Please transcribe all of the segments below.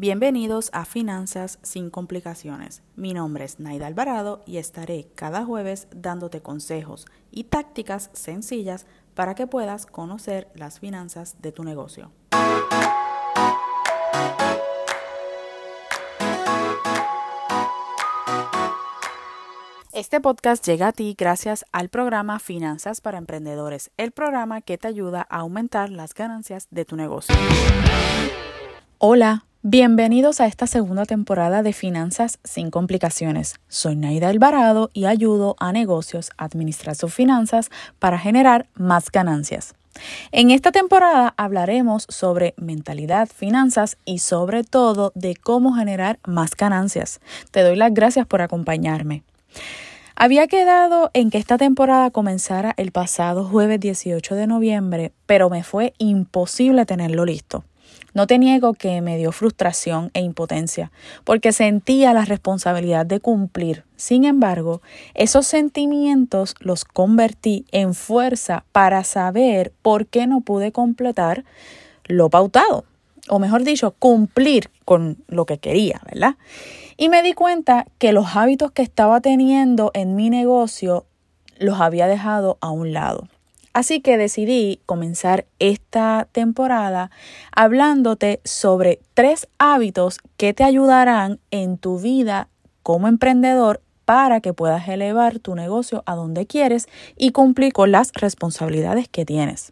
Bienvenidos a Finanzas sin complicaciones. Mi nombre es Naida Alvarado y estaré cada jueves dándote consejos y tácticas sencillas para que puedas conocer las finanzas de tu negocio. Este podcast llega a ti gracias al programa Finanzas para Emprendedores, el programa que te ayuda a aumentar las ganancias de tu negocio. Hola. Bienvenidos a esta segunda temporada de Finanzas sin complicaciones. Soy Naida Alvarado y ayudo a negocios a administrar sus finanzas para generar más ganancias. En esta temporada hablaremos sobre mentalidad, finanzas y sobre todo de cómo generar más ganancias. Te doy las gracias por acompañarme. Había quedado en que esta temporada comenzara el pasado jueves 18 de noviembre, pero me fue imposible tenerlo listo. No te niego que me dio frustración e impotencia, porque sentía la responsabilidad de cumplir. Sin embargo, esos sentimientos los convertí en fuerza para saber por qué no pude completar lo pautado, o mejor dicho, cumplir con lo que quería, ¿verdad? Y me di cuenta que los hábitos que estaba teniendo en mi negocio los había dejado a un lado. Así que decidí comenzar esta temporada hablándote sobre tres hábitos que te ayudarán en tu vida como emprendedor para que puedas elevar tu negocio a donde quieres y cumplir con las responsabilidades que tienes.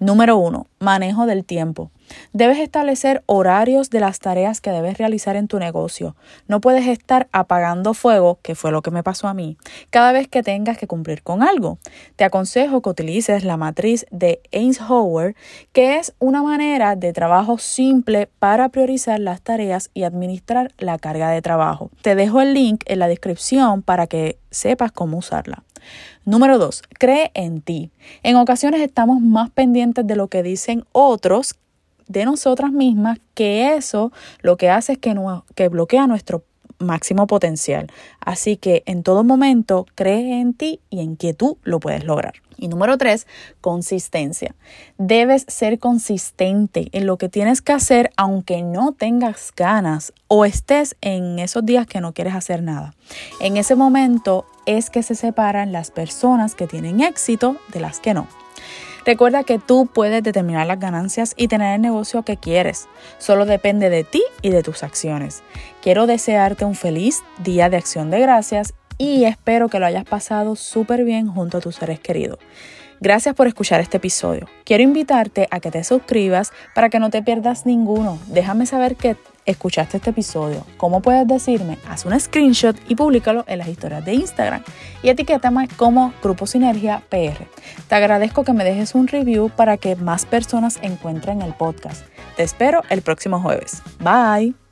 Número uno, manejo del tiempo. Debes establecer horarios de las tareas que debes realizar en tu negocio. No puedes estar apagando fuego, que fue lo que me pasó a mí, cada vez que tengas que cumplir con algo. Te aconsejo que utilices la matriz de Eisenhower, que es una manera de trabajo simple para priorizar las tareas y administrar la carga de trabajo. Te dejo el link en la descripción para que sepas cómo usarla. Número dos, cree en ti. En ocasiones estamos más pendientes de lo que dicen otros de nosotras mismas que eso lo que hace es que, que bloquea nuestro máximo potencial. Así que en todo momento cree en ti y en que tú lo puedes lograr. Y número tres, consistencia. Debes ser consistente en lo que tienes que hacer aunque no tengas ganas o estés en esos días que no quieres hacer nada. En ese momento es que se separan las personas que tienen éxito de las que no. Recuerda que tú puedes determinar las ganancias y tener el negocio que quieres. Solo depende de ti y de tus acciones. Quiero desearte un feliz día de acción de gracias y espero que lo hayas pasado súper bien junto a tus seres queridos. Gracias por escuchar este episodio. Quiero invitarte a que te suscribas para que no te pierdas ninguno. Déjame saber que escuchaste este episodio. ¿Cómo puedes decirme? Haz un screenshot y públicalo en las historias de Instagram y etiquétame como Grupo Sinergia PR. Te agradezco que me dejes un review para que más personas encuentren el podcast. Te espero el próximo jueves. Bye.